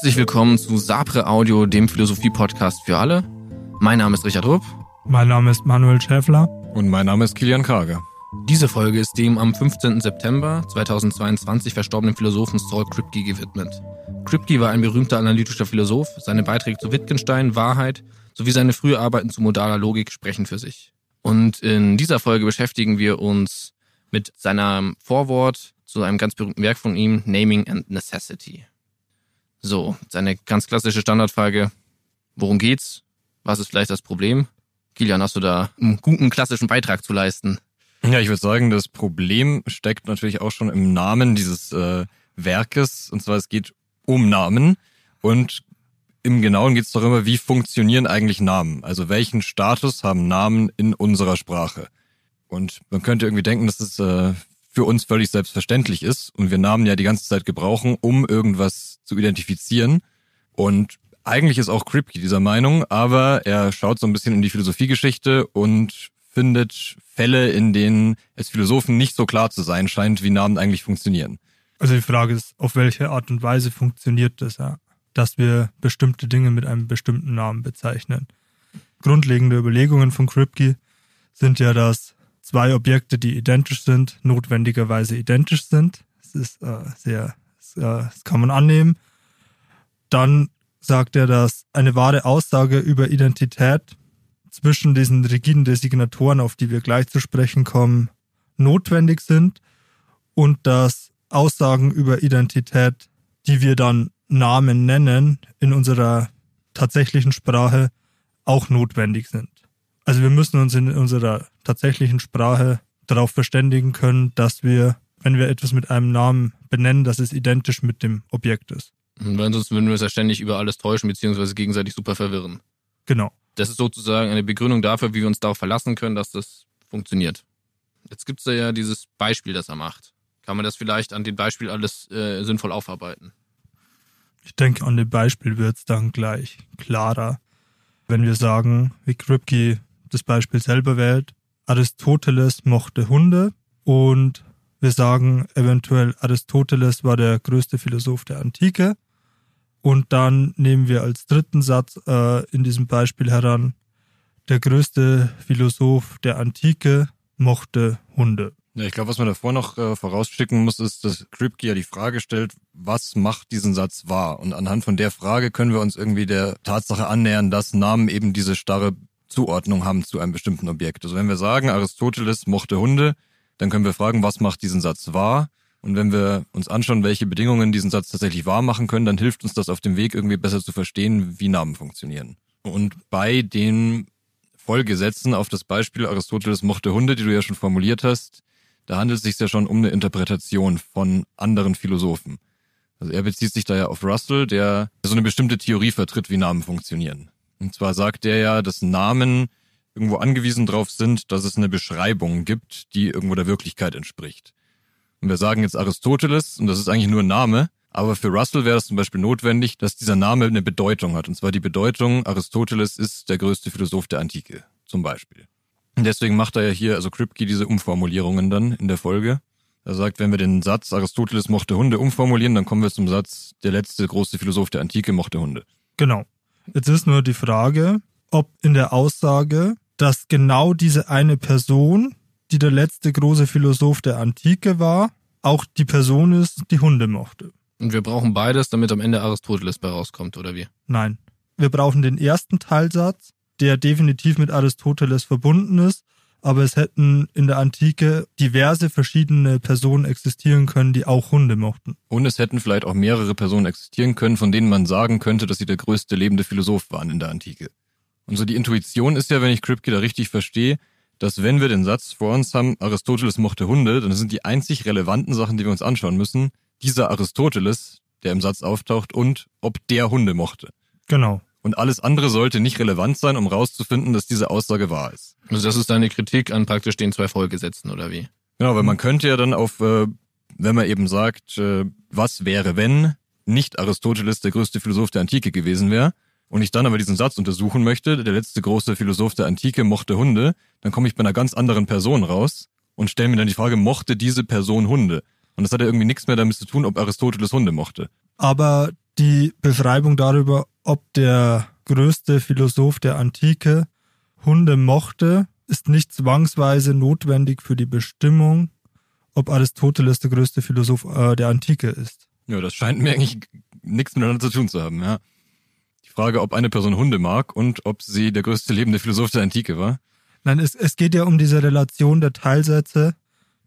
Herzlich willkommen zu Sapre Audio, dem Philosophie-Podcast für alle. Mein Name ist Richard Rupp. Mein Name ist Manuel Schäffler. Und mein Name ist Kilian Karge. Diese Folge ist dem am 15. September 2022 verstorbenen Philosophen Saul Kripke gewidmet. Kripke war ein berühmter analytischer Philosoph. Seine Beiträge zu Wittgenstein, Wahrheit sowie seine frühe Arbeiten zu modaler Logik sprechen für sich. Und in dieser Folge beschäftigen wir uns mit seinem Vorwort zu einem ganz berühmten Werk von ihm, Naming and Necessity. So, seine ganz klassische Standardfrage, worum geht's? Was ist vielleicht das Problem? Kilian, hast du da einen guten klassischen Beitrag zu leisten? Ja, ich würde sagen, das Problem steckt natürlich auch schon im Namen dieses äh, Werkes. Und zwar, es geht um Namen. Und im Genauen geht es darüber, wie funktionieren eigentlich Namen? Also welchen Status haben Namen in unserer Sprache? Und man könnte irgendwie denken, dass es äh, für uns völlig selbstverständlich ist und wir Namen ja die ganze Zeit gebrauchen, um irgendwas zu identifizieren. Und eigentlich ist auch Kripke dieser Meinung, aber er schaut so ein bisschen in die Philosophiegeschichte und findet Fälle, in denen es Philosophen nicht so klar zu sein scheint, wie Namen eigentlich funktionieren. Also die Frage ist, auf welche Art und Weise funktioniert das ja, dass wir bestimmte Dinge mit einem bestimmten Namen bezeichnen. Grundlegende Überlegungen von Kripke sind ja, dass zwei Objekte, die identisch sind, notwendigerweise identisch sind. Das ist äh, sehr, das, kann man annehmen. Dann sagt er, dass eine wahre Aussage über Identität zwischen diesen rigiden Designatoren, auf die wir gleich zu sprechen kommen, notwendig sind und dass Aussagen über Identität, die wir dann Namen nennen, in unserer tatsächlichen Sprache auch notwendig sind. Also wir müssen uns in unserer tatsächlichen Sprache darauf verständigen können, dass wir, wenn wir etwas mit einem Namen benennen, dass es identisch mit dem Objekt ist. Weil sonst würden wir uns ja ständig über alles täuschen, beziehungsweise gegenseitig super verwirren. Genau. Das ist sozusagen eine Begründung dafür, wie wir uns darauf verlassen können, dass das funktioniert. Jetzt gibt es ja dieses Beispiel, das er macht. Kann man das vielleicht an dem Beispiel alles äh, sinnvoll aufarbeiten? Ich denke, an dem Beispiel wird es dann gleich klarer, wenn wir sagen, wie Kripke das Beispiel selber wählt. Aristoteles mochte Hunde und wir sagen eventuell, Aristoteles war der größte Philosoph der Antike. Und dann nehmen wir als dritten Satz äh, in diesem Beispiel heran, der größte Philosoph der Antike mochte Hunde. Ja, ich glaube, was man davor noch äh, vorausschicken muss, ist, dass Kripke ja die Frage stellt, was macht diesen Satz wahr? Und anhand von der Frage können wir uns irgendwie der Tatsache annähern, dass Namen eben diese starre Zuordnung haben zu einem bestimmten Objekt. Also wenn wir sagen, Aristoteles mochte Hunde, dann können wir fragen, was macht diesen Satz wahr? Und wenn wir uns anschauen, welche Bedingungen diesen Satz tatsächlich wahr machen können, dann hilft uns das auf dem Weg irgendwie besser zu verstehen, wie Namen funktionieren. Und bei den Folgesätzen auf das Beispiel Aristoteles mochte Hunde, die du ja schon formuliert hast, da handelt es sich ja schon um eine Interpretation von anderen Philosophen. Also er bezieht sich da ja auf Russell, der so eine bestimmte Theorie vertritt, wie Namen funktionieren. Und zwar sagt er ja, dass Namen irgendwo angewiesen drauf sind, dass es eine Beschreibung gibt, die irgendwo der Wirklichkeit entspricht. Und wir sagen jetzt Aristoteles, und das ist eigentlich nur ein Name, aber für Russell wäre es zum Beispiel notwendig, dass dieser Name eine Bedeutung hat. Und zwar die Bedeutung, Aristoteles ist der größte Philosoph der Antike, zum Beispiel. Und deswegen macht er ja hier, also Kripke, diese Umformulierungen dann in der Folge. Er sagt, wenn wir den Satz Aristoteles mochte Hunde umformulieren, dann kommen wir zum Satz, der letzte große Philosoph der Antike mochte Hunde. Genau. Jetzt ist nur die Frage, ob in der Aussage, dass genau diese eine Person, die der letzte große Philosoph der Antike war, auch die Person ist, die Hunde mochte. Und wir brauchen beides, damit am Ende Aristoteles bei rauskommt, oder wie? Nein. Wir brauchen den ersten Teilsatz, der definitiv mit Aristoteles verbunden ist, aber es hätten in der Antike diverse verschiedene Personen existieren können, die auch Hunde mochten. Und es hätten vielleicht auch mehrere Personen existieren können, von denen man sagen könnte, dass sie der größte lebende Philosoph waren in der Antike. Und so die Intuition ist ja, wenn ich Kripke da richtig verstehe, dass wenn wir den Satz vor uns haben, Aristoteles mochte Hunde, dann sind die einzig relevanten Sachen, die wir uns anschauen müssen, dieser Aristoteles, der im Satz auftaucht, und ob der Hunde mochte. Genau. Und alles andere sollte nicht relevant sein, um rauszufinden, dass diese Aussage wahr ist. Also das ist deine Kritik an praktisch den zwei Folgesätzen, oder wie? Genau, weil man könnte ja dann auf, äh, wenn man eben sagt, äh, was wäre, wenn nicht Aristoteles der größte Philosoph der Antike gewesen wäre, und ich dann aber diesen Satz untersuchen möchte, der letzte große Philosoph der Antike mochte Hunde, dann komme ich bei einer ganz anderen Person raus und stelle mir dann die Frage, mochte diese Person Hunde? Und das hat ja irgendwie nichts mehr damit zu tun, ob Aristoteles Hunde mochte. Aber die Beschreibung darüber, ob der größte Philosoph der Antike Hunde mochte, ist nicht zwangsweise notwendig für die Bestimmung, ob Aristoteles der größte Philosoph äh, der Antike ist. Ja, das scheint mir eigentlich nichts miteinander zu tun zu haben, ja. Die Frage, ob eine Person Hunde mag und ob sie der größte lebende Philosoph der Antike war. Nein, es, es geht ja um diese Relation der Teilsätze.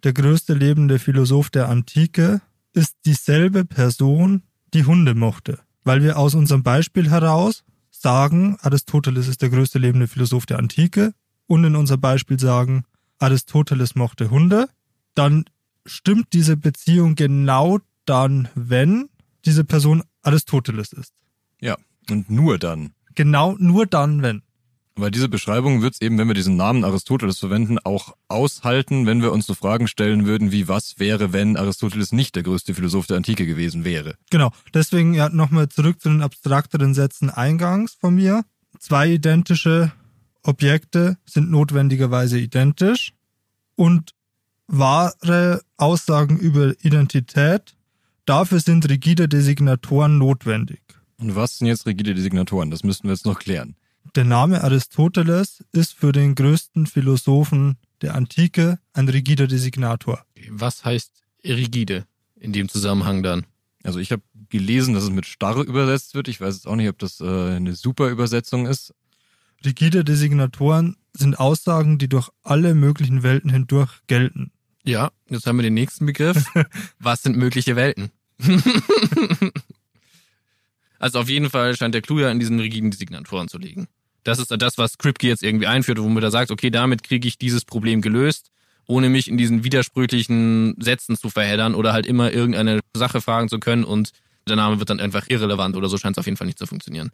Der größte lebende Philosoph der Antike ist dieselbe Person, die Hunde mochte. Weil wir aus unserem Beispiel heraus sagen, Aristoteles ist der größte lebende Philosoph der Antike und in unser Beispiel sagen, Aristoteles mochte Hunde, dann stimmt diese Beziehung genau dann, wenn diese Person Aristoteles ist. Ja, und nur dann. Genau nur dann, wenn. Weil diese Beschreibung wird es eben, wenn wir diesen Namen Aristoteles verwenden, auch aushalten, wenn wir uns so Fragen stellen würden, wie was wäre, wenn Aristoteles nicht der größte Philosoph der Antike gewesen wäre. Genau. Deswegen ja nochmal zurück zu den abstrakteren Sätzen eingangs von mir. Zwei identische Objekte sind notwendigerweise identisch und wahre Aussagen über Identität, dafür sind rigide Designatoren notwendig. Und was sind jetzt rigide Designatoren? Das müssten wir jetzt noch klären. Der Name Aristoteles ist für den größten Philosophen der Antike ein rigider Designator. Was heißt rigide in dem Zusammenhang dann? Also ich habe gelesen, dass es mit starr übersetzt wird. Ich weiß jetzt auch nicht, ob das äh, eine super Übersetzung ist. Rigide Designatoren sind Aussagen, die durch alle möglichen Welten hindurch gelten. Ja, jetzt haben wir den nächsten Begriff. Was sind mögliche Welten? also auf jeden Fall scheint der Clou ja in diesen rigiden Designatoren zu liegen. Das ist das, was Kripke jetzt irgendwie einführt, womit er sagt, okay, damit kriege ich dieses Problem gelöst, ohne mich in diesen widersprüchlichen Sätzen zu verheddern oder halt immer irgendeine Sache fragen zu können und der Name wird dann einfach irrelevant oder so scheint es auf jeden Fall nicht zu funktionieren.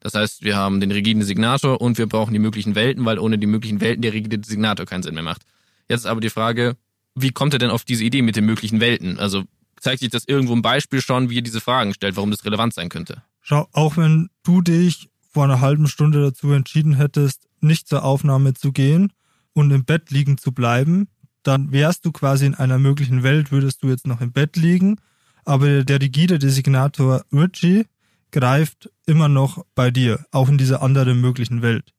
Das heißt, wir haben den rigiden Designator und wir brauchen die möglichen Welten, weil ohne die möglichen Welten der rigide Designator keinen Sinn mehr macht. Jetzt ist aber die Frage, wie kommt er denn auf diese Idee mit den möglichen Welten? Also zeigt sich das irgendwo im Beispiel schon, wie er diese Fragen stellt, warum das relevant sein könnte? Schau, auch wenn du dich vor einer halben Stunde dazu entschieden hättest, nicht zur Aufnahme zu gehen und im Bett liegen zu bleiben, dann wärst du quasi in einer möglichen Welt, würdest du jetzt noch im Bett liegen, aber der rigide Designator Richie greift immer noch bei dir, auch in dieser anderen möglichen Welt.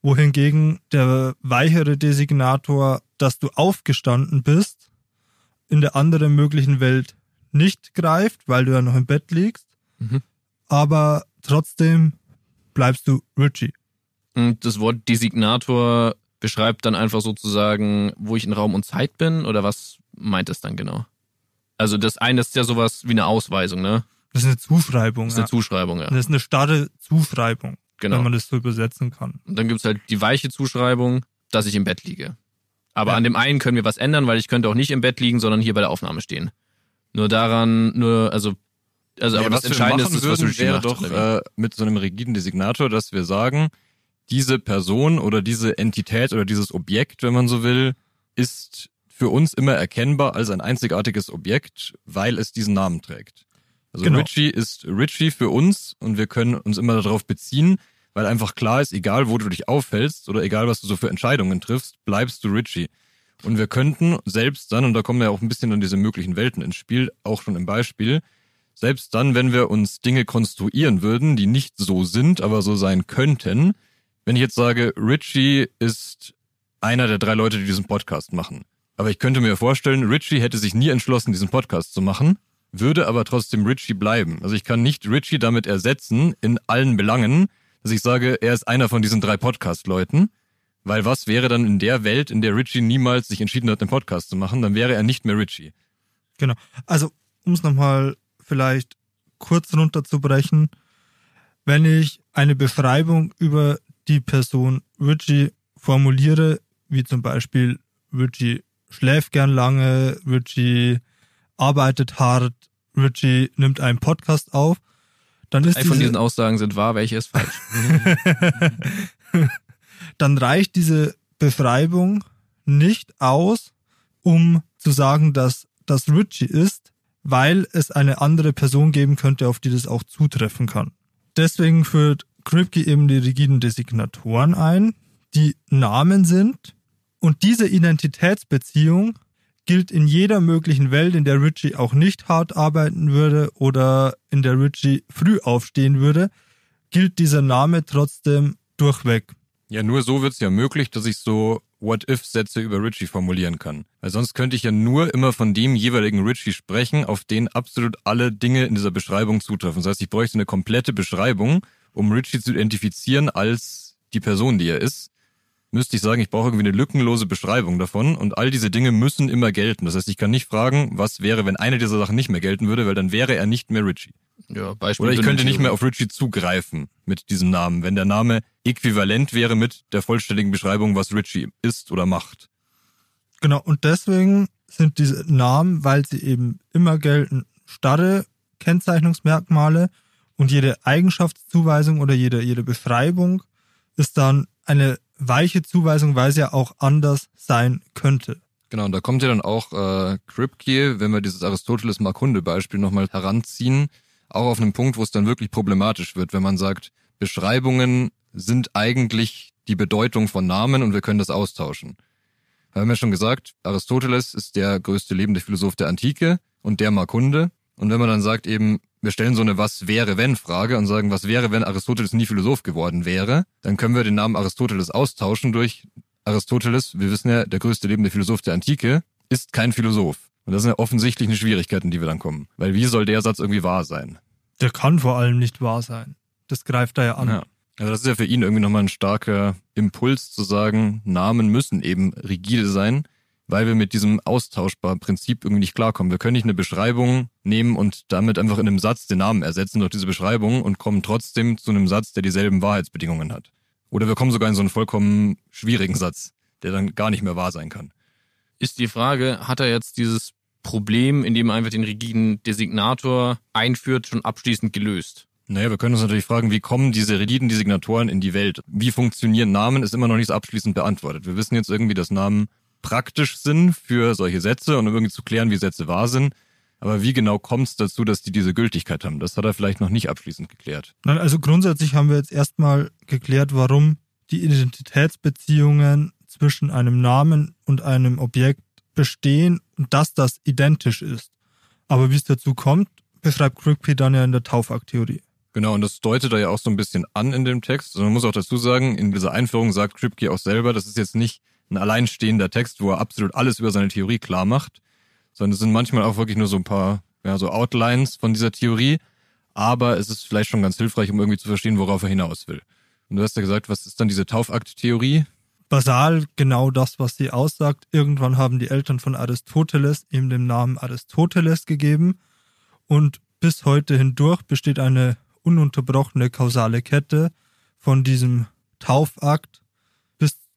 Wohingegen der weichere Designator, dass du aufgestanden bist, in der anderen möglichen Welt nicht greift, weil du ja noch im Bett liegst, mhm. aber trotzdem bleibst du Richie. Und das Wort Designator beschreibt dann einfach sozusagen, wo ich in Raum und Zeit bin oder was meint es dann genau? Also das eine ist ja sowas wie eine Ausweisung, ne? Das ist eine Zuschreibung. Das ist eine ja. Zuschreibung, ja. Das ist eine starre Zuschreibung, genau. wenn man das so übersetzen kann. Und dann gibt's halt die weiche Zuschreibung, dass ich im Bett liege. Aber ja. an dem einen können wir was ändern, weil ich könnte auch nicht im Bett liegen, sondern hier bei der Aufnahme stehen. Nur daran, nur, also also, aber ja, das Entscheidende ist, das, was würden, wäre macht, doch äh, mit so einem rigiden Designator, dass wir sagen, diese Person oder diese Entität oder dieses Objekt, wenn man so will, ist für uns immer erkennbar als ein einzigartiges Objekt, weil es diesen Namen trägt. Also genau. Richie ist Richie für uns und wir können uns immer darauf beziehen, weil einfach klar ist, egal wo du dich aufhältst oder egal was du so für Entscheidungen triffst, bleibst du Richie. Und wir könnten selbst dann, und da kommen ja auch ein bisschen dann diese möglichen Welten ins Spiel, auch schon im Beispiel, selbst dann, wenn wir uns Dinge konstruieren würden, die nicht so sind, aber so sein könnten, wenn ich jetzt sage, Richie ist einer der drei Leute, die diesen Podcast machen. Aber ich könnte mir vorstellen, Richie hätte sich nie entschlossen, diesen Podcast zu machen, würde aber trotzdem Richie bleiben. Also ich kann nicht Richie damit ersetzen in allen Belangen, dass ich sage, er ist einer von diesen drei Podcast-Leuten. Weil was wäre dann in der Welt, in der Richie niemals sich entschieden hat, einen Podcast zu machen, dann wäre er nicht mehr Richie. Genau. Also, um es nochmal vielleicht kurz runterzubrechen, wenn ich eine Beschreibung über die Person Richie formuliere, wie zum Beispiel Richie schläft gern lange, Richie arbeitet hart, Richie nimmt einen Podcast auf, dann ist Drei von diesen Aussagen sind wahr, welche ist falsch. dann reicht diese Beschreibung nicht aus, um zu sagen, dass das Richie ist, weil es eine andere Person geben könnte, auf die das auch zutreffen kann. Deswegen führt Kripke eben die rigiden Designatoren ein, die Namen sind und diese Identitätsbeziehung gilt in jeder möglichen Welt, in der Richie auch nicht hart arbeiten würde oder in der Richie früh aufstehen würde, gilt dieser Name trotzdem durchweg. Ja, nur so wird's ja möglich, dass ich so What-If-Sätze über Richie formulieren kann. Weil sonst könnte ich ja nur immer von dem jeweiligen Richie sprechen, auf den absolut alle Dinge in dieser Beschreibung zutreffen. Das heißt, ich bräuchte eine komplette Beschreibung, um Richie zu identifizieren als die Person, die er ist. Müsste ich sagen, ich brauche irgendwie eine lückenlose Beschreibung davon und all diese Dinge müssen immer gelten. Das heißt, ich kann nicht fragen, was wäre, wenn eine dieser Sachen nicht mehr gelten würde, weil dann wäre er nicht mehr Richie. Ja, Beispiel Oder ich könnte nicht mehr auf Richie zugreifen mit diesem Namen, wenn der Name äquivalent wäre mit der vollständigen Beschreibung, was Richie ist oder macht. Genau, und deswegen sind diese Namen, weil sie eben immer gelten, starre Kennzeichnungsmerkmale und jede Eigenschaftszuweisung oder jede, jede Beschreibung ist dann eine weiche Zuweisung, weil sie ja auch anders sein könnte. Genau, und da kommt ja dann auch äh, Kripke, wenn wir dieses Aristoteles-Markunde-Beispiel nochmal heranziehen, auch auf einen Punkt, wo es dann wirklich problematisch wird, wenn man sagt, Beschreibungen sind eigentlich die Bedeutung von Namen und wir können das austauschen. Wir haben ja schon gesagt, Aristoteles ist der größte lebende Philosoph der Antike und der Markunde. Und wenn man dann sagt eben, wir stellen so eine Was wäre wenn Frage und sagen, was wäre, wenn Aristoteles nie Philosoph geworden wäre, dann können wir den Namen Aristoteles austauschen durch Aristoteles, wir wissen ja, der größte lebende Philosoph der Antike, ist kein Philosoph. Und das sind ja offensichtlich eine Schwierigkeit, in die wir dann kommen. Weil wie soll der Satz irgendwie wahr sein? Der kann vor allem nicht wahr sein. Das greift da ja an. Ja. Also das ist ja für ihn irgendwie nochmal ein starker Impuls zu sagen, Namen müssen eben rigide sein, weil wir mit diesem austauschbaren Prinzip irgendwie nicht klarkommen. Wir können nicht eine Beschreibung nehmen und damit einfach in einem Satz den Namen ersetzen durch diese Beschreibung und kommen trotzdem zu einem Satz, der dieselben Wahrheitsbedingungen hat. Oder wir kommen sogar in so einen vollkommen schwierigen Satz, der dann gar nicht mehr wahr sein kann. ist die Frage, hat er jetzt dieses Problem, indem er einfach den rigiden Designator einführt, schon abschließend gelöst? Naja, wir können uns natürlich fragen, wie kommen diese rigiden Designatoren in die Welt? Wie funktionieren Namen? Ist immer noch nicht abschließend beantwortet. Wir wissen jetzt irgendwie, dass Namen praktisch sind für solche Sätze und um irgendwie zu klären, wie Sätze wahr sind. Aber wie genau kommt es dazu, dass die diese Gültigkeit haben? Das hat er vielleicht noch nicht abschließend geklärt. Nein, also grundsätzlich haben wir jetzt erstmal geklärt, warum die Identitätsbeziehungen zwischen einem Namen und einem Objekt bestehen und dass das identisch ist. Aber wie es dazu kommt, beschreibt Kripke dann ja in der Taufakt-Theorie. Genau, und das deutet er ja auch so ein bisschen an in dem Text. Und man muss auch dazu sagen, in dieser Einführung sagt Kripke auch selber, das ist jetzt nicht ein alleinstehender Text, wo er absolut alles über seine Theorie klar macht, sondern es sind manchmal auch wirklich nur so ein paar, ja, so Outlines von dieser Theorie. Aber es ist vielleicht schon ganz hilfreich, um irgendwie zu verstehen, worauf er hinaus will. Und du hast ja gesagt, was ist dann diese Taufakt-Theorie? Basal genau das, was sie aussagt. Irgendwann haben die Eltern von Aristoteles ihm den Namen Aristoteles gegeben und bis heute hindurch besteht eine ununterbrochene kausale Kette von diesem Taufakt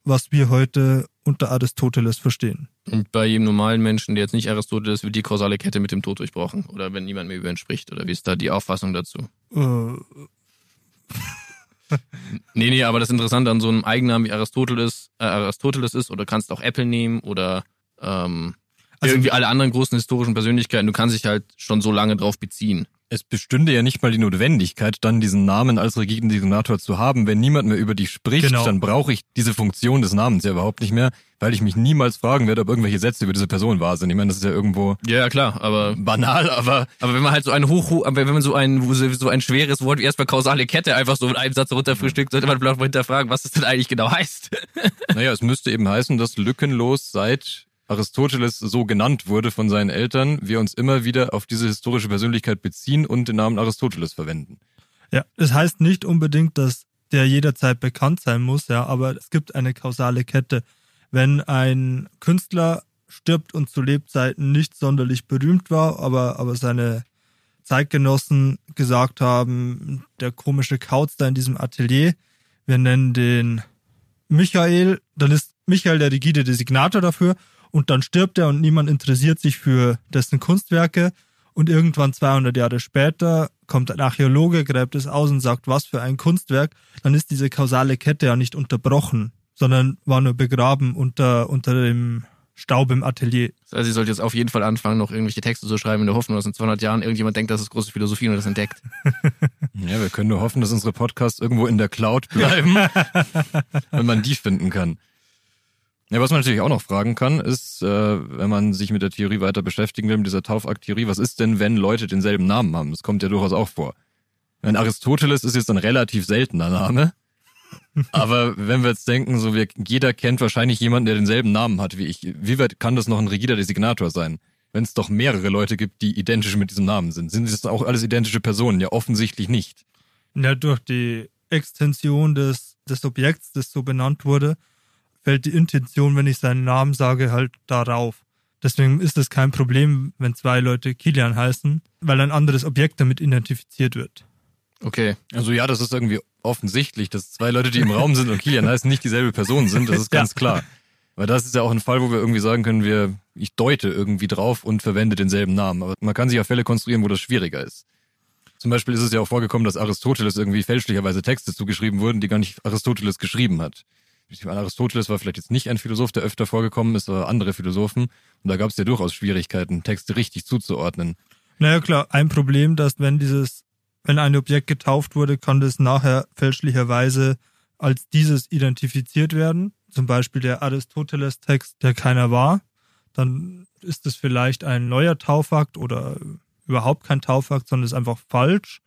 was wir heute unter Aristoteles verstehen. Und bei jedem normalen Menschen, der jetzt nicht Aristoteles, wird die kausale Kette mit dem Tod durchbrochen. Oder wenn niemand mehr über ihn spricht. Oder wie ist da die Auffassung dazu? Äh, Nee, nee, aber das Interessante an so einem Eigennamen wie Aristoteles, äh, Aristoteles ist, oder kannst auch Apple nehmen oder ähm, Also- irgendwie alle anderen großen historischen Persönlichkeiten, du kannst dich halt schon so lange drauf beziehen. Es bestünde ja nicht mal die Notwendigkeit, dann diesen Namen als rigiden Designator zu haben. Wenn niemand mehr über dich spricht, Genau. dann brauche ich diese Funktion des Namens ja überhaupt nicht mehr, weil ich mich niemals fragen werde, ob irgendwelche Sätze über diese Person wahr sind. Ich meine, das ist ja irgendwo Ja, ja, klar, aber banal, aber Aber wenn man halt so ein hoch, hoch aber wenn man so ein so ein schweres Wort wie erstmal kausale Kette einfach so mit einem Satz runterfrühstückt, sollte man vielleicht mal hinterfragen, was das denn eigentlich genau heißt. naja, es müsste eben heißen, dass lückenlos seit Aristoteles so genannt wurde von seinen Eltern, wir uns immer wieder auf diese historische Persönlichkeit beziehen und den Namen Aristoteles verwenden. ja, das heißt nicht unbedingt, dass der jederzeit bekannt sein muss, ja, aber es gibt eine kausale Kette. Wenn ein Künstler stirbt und zu Lebzeiten nicht sonderlich berühmt war, aber, aber seine Zeitgenossen gesagt haben, der komische Kauz da in diesem Atelier, wir nennen den Michael, dann ist Michael der rigide Designator dafür und dann stirbt er und niemand interessiert sich für dessen Kunstwerke und irgendwann 200 Jahre später kommt ein Archäologe, gräbt es aus und sagt, was für ein Kunstwerk, dann ist diese kausale Kette ja nicht unterbrochen, sondern war nur begraben unter, unter dem Staub im Atelier. Das heißt, ich sollte jetzt auf jeden Fall anfangen, noch irgendwelche Texte zu schreiben in der Hoffnung, dass in 200 Jahren irgendjemand denkt, das ist große Philosophie und das entdeckt. Ja, wir können nur hoffen, dass unsere Podcasts irgendwo in der Cloud bleiben, wenn man die finden kann. Ja, was man natürlich auch noch fragen kann, ist, äh, wenn man sich mit der Theorie weiter beschäftigen will, mit dieser Taufakt-Theorie, was ist denn, wenn Leute denselben Namen haben? Das kommt ja durchaus auch vor. Wenn Aristoteles ist jetzt ein relativ seltener Name. Aber wenn wir jetzt denken, so wir, jeder kennt wahrscheinlich jemanden, der denselben Namen hat wie ich. Wie weit kann das noch ein rigider Designator sein? Wenn es doch mehrere Leute gibt, die identisch mit diesem Namen sind. Sind das auch alles identische Personen? Ja, offensichtlich nicht. Ja, durch die Extension des, des Objekts, das so benannt wurde, fällt die Intention, wenn ich seinen Namen sage, halt darauf. Deswegen ist es kein Problem, wenn zwei Leute Kilian heißen, weil ein anderes Objekt damit identifiziert wird. Okay. Also ja, das ist irgendwie offensichtlich, dass zwei Leute, die im Raum sind und Kilian heißen, nicht dieselbe Person sind. Das ist ganz ja. klar. Weil das ist ja auch ein Fall, wo wir irgendwie sagen können, wir, ich deute irgendwie drauf und verwende denselben Namen. Aber man kann sich ja Fälle konstruieren, wo das schwieriger ist. Zum Beispiel ist es ja auch vorgekommen, dass Aristoteles irgendwie fälschlicherweise Texte zugeschrieben wurden, die gar nicht Aristoteles geschrieben hat. Aristoteles war vielleicht jetzt nicht ein Philosoph, der öfter vorgekommen ist, aber andere Philosophen. Und da gab es ja durchaus Schwierigkeiten, Texte richtig zuzuordnen. Naja klar, ein Problem, dass wenn dieses, wenn ein Objekt getauft wurde, kann das nachher fälschlicherweise als dieses identifiziert werden zum Beispiel der Aristoteles-Text, der keiner war, dann ist es vielleicht ein neuer Taufakt oder überhaupt kein Taufakt, sondern ist einfach falsch.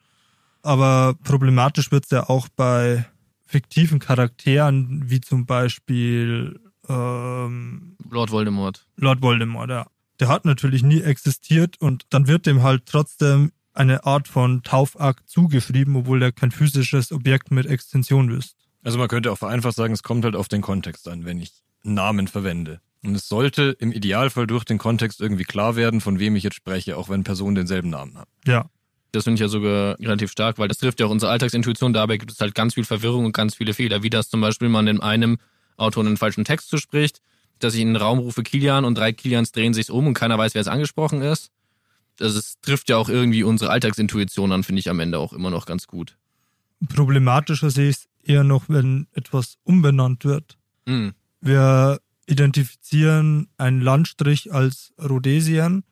Aber problematisch wird es ja auch bei fiktiven Charakteren, wie zum Beispiel ähm, Lord Voldemort. Lord Voldemort, ja. Der hat natürlich nie existiert und dann wird dem halt trotzdem eine Art von Taufakt zugeschrieben, obwohl der kein physisches Objekt mit Extension ist. Also man könnte auch vereinfacht sagen, es kommt halt auf den Kontext an, wenn ich Namen verwende. Und es sollte im Idealfall durch den Kontext irgendwie klar werden, von wem ich jetzt spreche, auch wenn Personen denselben Namen haben. Ja. Das finde ich ja sogar relativ stark, weil das trifft ja auch unsere Alltagsintuition. Dabei gibt es halt ganz viel Verwirrung und ganz viele Fehler, wie das zum Beispiel man in einem Autor einen falschen Text zuspricht, dass ich in den Raum rufe Kilian und drei Kilians drehen sich um und keiner weiß, wer es angesprochen ist. Das ist, trifft ja auch irgendwie unsere Alltagsintuition an, finde ich am Ende auch immer noch ganz gut. Problematischer sehe ich es eher noch, wenn etwas umbenannt wird. Mhm. Wir identifizieren einen Landstrich als Rhodesien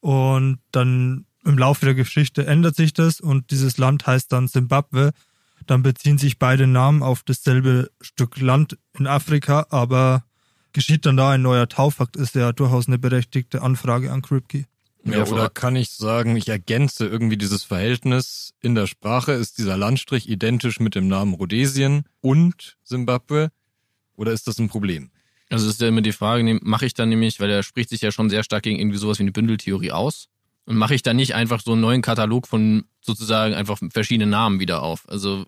und dann im Laufe der Geschichte ändert sich das und dieses Land heißt dann Simbabwe. Dann beziehen sich beide Namen auf dasselbe Stück Land in Afrika, aber geschieht dann da ein neuer Taufakt, ist ja durchaus eine berechtigte Anfrage an Kripke. Ja, oder kann ich sagen, ich ergänze irgendwie dieses Verhältnis in der Sprache. Ist dieser Landstrich identisch mit dem Namen Rhodesien und Simbabwe? Oder ist das ein Problem? Also ist ja immer die Frage, mache ich dann nämlich, weil er spricht sich ja schon sehr stark gegen irgendwie sowas wie eine Bündeltheorie aus. Und mache ich dann nicht einfach so einen neuen Katalog von sozusagen einfach verschiedenen Namen wieder auf? Also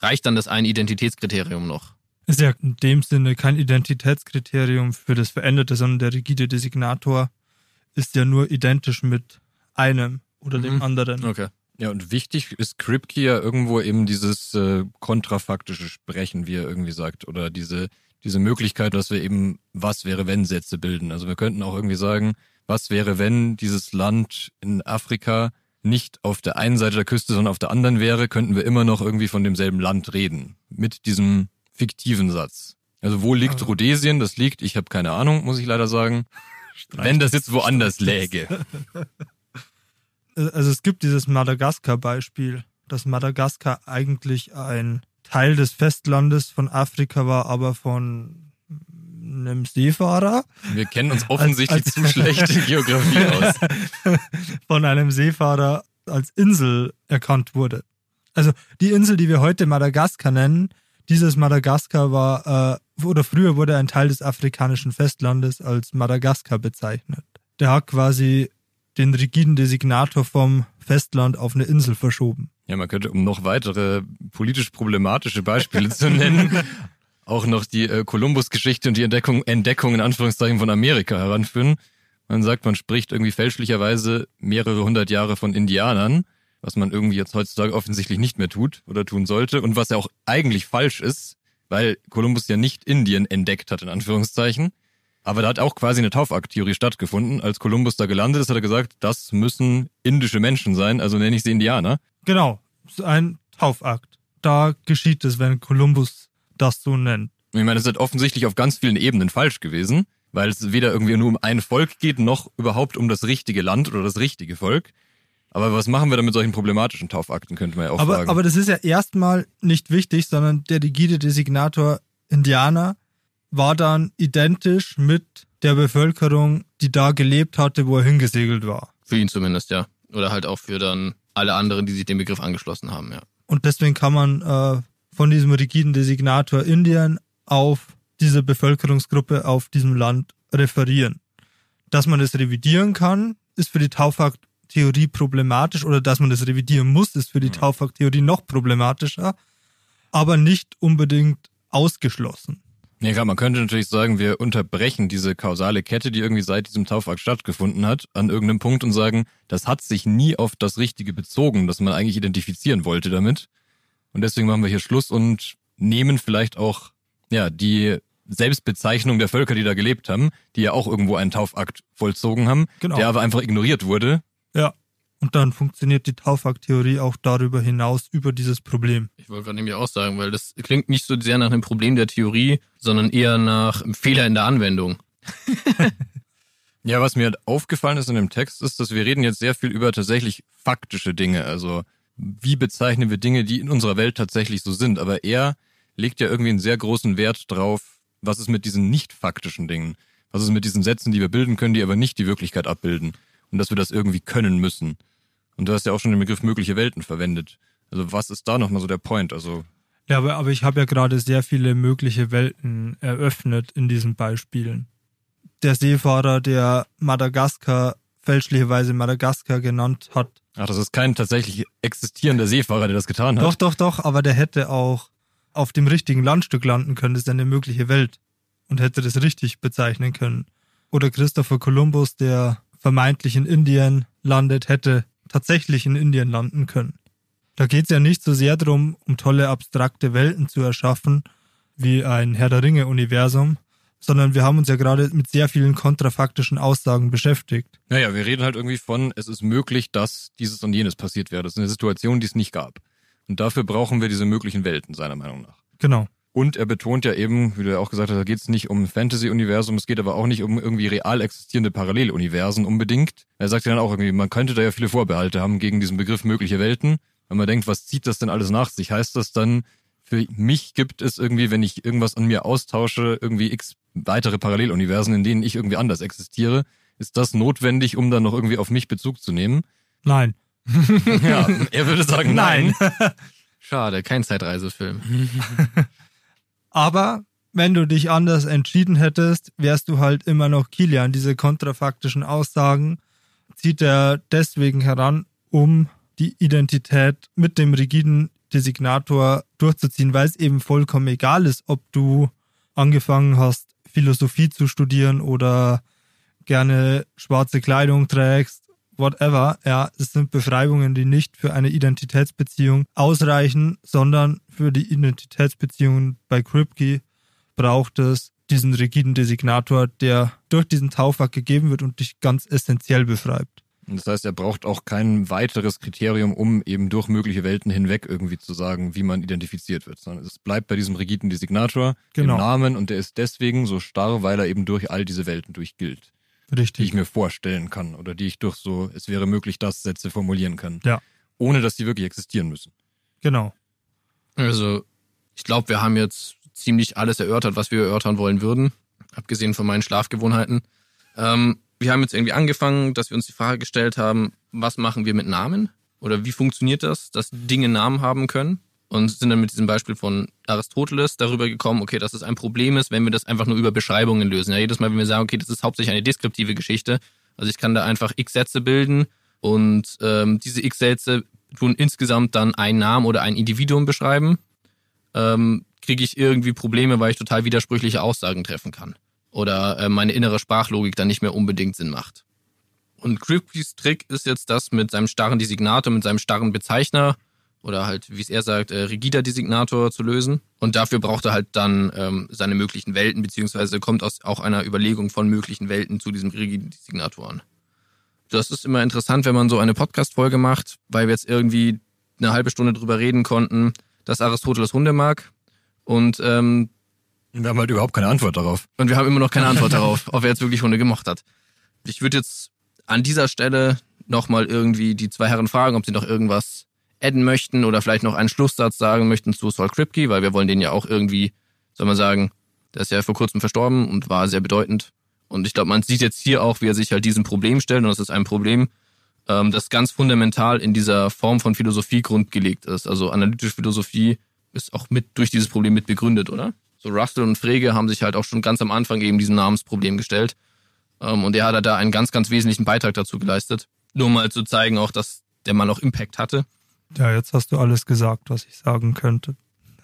reicht dann das ein Identitätskriterium noch? Ist ja in dem Sinne kein Identitätskriterium für das Veränderte, sondern der rigide Designator ist ja nur identisch mit einem oder dem mhm. anderen. Okay. Ja, und wichtig ist Kripke ja irgendwo eben dieses äh, kontrafaktische Sprechen, wie er irgendwie sagt, oder diese, diese Möglichkeit, dass wir eben was wäre, wenn Sätze bilden. Also wir könnten auch irgendwie sagen, was wäre, wenn dieses Land in Afrika nicht auf der einen Seite der Küste, sondern auf der anderen wäre, könnten wir immer noch irgendwie von demselben Land reden. Mit diesem fiktiven Satz. Also wo liegt Rhodesien? Das liegt, ich habe keine Ahnung, muss ich leider sagen. Wenn das jetzt woanders läge. Also es gibt dieses Madagaskar-Beispiel, dass Madagaskar eigentlich ein Teil des Festlandes von Afrika war, aber von einem Seefahrer. Wir kennen uns offensichtlich als, als, zu schlecht in Geografie aus. Von einem Seefahrer als Insel erkannt wurde. Also die Insel, die wir heute Madagaskar nennen, dieses Madagaskar war, äh, oder früher wurde ein Teil des afrikanischen Festlandes als Madagaskar bezeichnet. Der hat quasi den rigiden Designator vom Festland auf eine Insel verschoben. Ja, man könnte, um noch weitere politisch problematische Beispiele zu nennen, auch noch die äh, Kolumbus-Geschichte und die Entdeckung, Entdeckung in Anführungszeichen von Amerika heranführen. Man sagt, man spricht irgendwie fälschlicherweise mehrere hundert Jahre von Indianern was man irgendwie jetzt heutzutage offensichtlich nicht mehr tut oder tun sollte und was ja auch eigentlich falsch ist, weil Kolumbus ja nicht Indien entdeckt hat, in Anführungszeichen. Aber da hat auch quasi eine Taufakt-Theorie stattgefunden. Als Kolumbus da gelandet ist, hat er gesagt, das müssen indische Menschen sein, also nenne ich sie Indianer. Genau, ein Taufakt. Da geschieht es, wenn Kolumbus das so nennt. Ich meine, es ist halt offensichtlich auf ganz vielen Ebenen falsch gewesen, weil es weder irgendwie nur um ein Volk geht, noch überhaupt um das richtige Land oder das richtige Volk. Aber was machen wir dann mit solchen problematischen Taufakten, könnte man ja auch aber, fragen. Aber das ist ja erstmal nicht wichtig, sondern der rigide Designator Indianer war dann identisch mit der Bevölkerung, die da gelebt hatte, wo er hingesegelt war. Für ihn zumindest, ja. Oder halt auch für dann alle anderen, die sich dem Begriff angeschlossen haben, ja. Und deswegen kann man äh, von diesem rigiden Designator Indien auf diese Bevölkerungsgruppe auf diesem Land referieren. Dass man das revidieren kann, ist für die Taufakt-Theorie problematisch oder dass man das revidieren muss, ist für die Taufakt-Theorie noch problematischer, aber nicht unbedingt ausgeschlossen. Ja klar, man könnte natürlich sagen, wir unterbrechen diese kausale Kette, die irgendwie seit diesem Taufakt stattgefunden hat, an irgendeinem Punkt und sagen, das hat sich nie auf das Richtige bezogen, das man eigentlich identifizieren wollte damit. Und deswegen machen wir hier Schluss und nehmen vielleicht auch, ja, die Selbstbezeichnung der Völker, die da gelebt haben, die ja auch irgendwo einen Taufakt vollzogen haben, Genau. der aber einfach ignoriert wurde. Ja. Und dann funktioniert die Taufakt-Theorie auch darüber hinaus über dieses Problem. Ich wollte gerade nämlich auch sagen, weil das klingt nicht so sehr nach einem Problem der Theorie, sondern eher nach einem Fehler in der Anwendung. Ja, was mir halt aufgefallen ist in dem Text, ist, dass wir reden jetzt sehr viel über tatsächlich faktische Dinge. Also wie bezeichnen wir Dinge, die in unserer Welt tatsächlich so sind. Aber er legt ja irgendwie einen sehr großen Wert drauf, was ist mit diesen nicht faktischen Dingen. Was ist mit diesen Sätzen, die wir bilden können, die aber nicht die Wirklichkeit abbilden. Und dass wir das irgendwie können müssen. Und du hast ja auch schon den Begriff mögliche Welten verwendet. Also was ist da nochmal so der Point? Also Ja, aber, aber ich habe ja gerade sehr viele mögliche Welten eröffnet in diesen Beispielen. Der Seefahrer, der Madagaskar fälschlicherweise Madagaskar genannt hat. Ach, das ist kein tatsächlich existierender Seefahrer, der das getan hat. Doch, doch, doch, aber der hätte auch auf dem richtigen Landstück landen können. Das ist eine mögliche Welt. Und hätte das richtig bezeichnen können. Oder Christopher Columbus, der vermeintlich in Indien landet, hätte tatsächlich in Indien landen können. Da geht es ja nicht so sehr darum, um tolle abstrakte Welten zu erschaffen, wie ein Herr der Ringe-Universum, sondern wir haben uns ja gerade mit sehr vielen kontrafaktischen Aussagen beschäftigt. Naja, wir reden halt irgendwie von, es ist möglich, dass dieses und jenes passiert wäre. Das ist eine Situation, die es nicht gab. Und dafür brauchen wir diese möglichen Welten, seiner Meinung nach. Genau. Und er betont ja eben, wie du ja auch gesagt hast, da geht es nicht um Fantasy-Universum, es geht aber auch nicht um irgendwie real existierende Paralleluniversen unbedingt. Er sagt ja dann auch irgendwie, man könnte da ja viele Vorbehalte haben gegen diesen Begriff mögliche Welten. Wenn man denkt, was zieht das denn alles nach sich? Heißt das dann, für mich gibt es irgendwie, wenn ich irgendwas an mir austausche, irgendwie x weitere Paralleluniversen, in denen ich irgendwie anders existiere? Ist das notwendig, um dann noch irgendwie auf mich Bezug zu nehmen? Nein. Ja, er würde sagen nein. Schade, kein Zeitreisefilm. Aber wenn du dich anders entschieden hättest, wärst du halt immer noch Kilian. Diese kontrafaktischen Aussagen zieht er deswegen heran, um die Identität mit dem rigiden Designator durchzuziehen, weil es eben vollkommen egal ist, ob du angefangen hast, Philosophie zu studieren oder gerne schwarze Kleidung trägst, whatever. Ja, es sind Beschreibungen, die nicht für eine Identitätsbeziehung ausreichen, sondern für die Identitätsbeziehungen bei Kripke braucht es diesen rigiden Designator, der durch diesen Taufakt gegeben wird und dich ganz essentiell beschreibt. Das heißt, er braucht auch kein weiteres Kriterium, um eben durch mögliche Welten hinweg irgendwie zu sagen, wie man identifiziert wird, sondern es bleibt bei diesem rigiden Designator Genau. im Namen und der ist deswegen so starr, weil er eben durch all diese Welten durchgilt, die ich Richtig. mir vorstellen kann oder die ich durch so, es wäre möglich, das Sätze formulieren kann. Ja. Ohne dass die wirklich existieren müssen. Genau. Also, ich glaube, wir haben jetzt ziemlich alles erörtert, was wir erörtern wollen würden, abgesehen von meinen Schlafgewohnheiten. Ähm, wir haben jetzt irgendwie angefangen, dass wir uns die Frage gestellt haben, was machen wir mit Namen? Oder wie funktioniert das, dass Dinge Namen haben können? Und sind dann mit diesem Beispiel von Aristoteles darüber gekommen, okay, dass es ein Problem ist, wenn wir das einfach nur über Beschreibungen lösen. Ja, jedes Mal, wenn wir sagen, okay, das ist hauptsächlich eine deskriptive Geschichte, also ich kann da einfach x Sätze bilden und ähm, diese x Sätze tun insgesamt dann einen Namen oder ein Individuum beschreiben, ähm, kriege ich irgendwie Probleme, weil ich total widersprüchliche Aussagen treffen kann. Oder äh, meine innere Sprachlogik dann nicht mehr unbedingt Sinn macht. Und Kripkes Trick ist jetzt das mit seinem starren Designator, mit seinem starren Bezeichner oder halt, wie es er sagt, äh, rigider Designator zu lösen. Und dafür braucht er halt dann ähm, seine möglichen Welten, beziehungsweise kommt aus auch einer Überlegung von möglichen Welten zu diesem rigiden Designatoren. Das ist immer interessant, wenn man so eine Podcast-Folge macht, weil wir jetzt irgendwie eine halbe Stunde drüber reden konnten, dass Aristoteles Hunde mag. Und, ähm, Wir haben halt überhaupt keine Antwort darauf. und wir haben immer noch keine Antwort darauf, ob er jetzt wirklich Hunde gemocht hat. Ich würde jetzt an dieser Stelle nochmal irgendwie die zwei Herren fragen, ob sie noch irgendwas adden möchten oder vielleicht noch einen Schlusssatz sagen möchten zu Saul Kripke, weil wir wollen den ja auch irgendwie, soll man sagen, Der ist ja vor kurzem verstorben und war sehr bedeutend. Und ich glaube, man sieht jetzt hier auch, wie er sich halt diesem Problem stellt. Und das ist ein Problem, ähm, das ganz fundamental in dieser Form von Philosophie grundgelegt ist. Also analytische Philosophie ist auch mit durch dieses Problem mit begründet, oder? So Russell und Frege haben sich halt auch schon ganz am Anfang eben diesem Namensproblem gestellt. Ähm, und er hat da einen ganz, ganz wesentlichen Beitrag dazu geleistet. Nur mal zu zeigen auch, dass der Mann auch Impact hatte. Ja, jetzt hast du alles gesagt, was ich sagen könnte.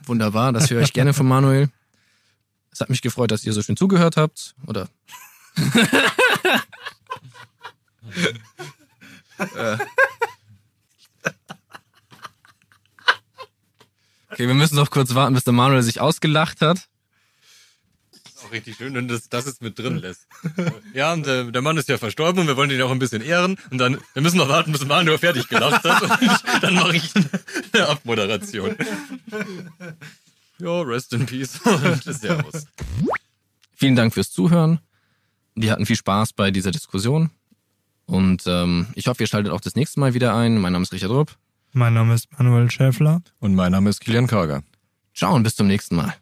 Wunderbar, das höre ich gerne von Manuel. Es hat mich gefreut, dass ihr so schön zugehört habt. Oder. Äh. okay, wir müssen noch kurz warten, bis der Manuel sich ausgelacht hat. Das ist auch richtig schön, wenn das, das jetzt mit drin lässt. Ja, und der, der Mann ist ja verstorben und wir wollen ihn auch ein bisschen ehren. Und dann, wir müssen noch warten, bis Manuel fertig gelacht hat. Und dann mache ich eine Abmoderation. Ja, rest in peace und servus. Vielen Dank fürs Zuhören. Wir hatten viel Spaß bei dieser Diskussion. Und ähm, ich hoffe, ihr schaltet auch das nächste Mal wieder ein. Mein Name ist Richard Rupp. Mein Name ist Manuel Schäfler. Und mein Name ist Kilian Karger. Ciao und bis zum nächsten Mal.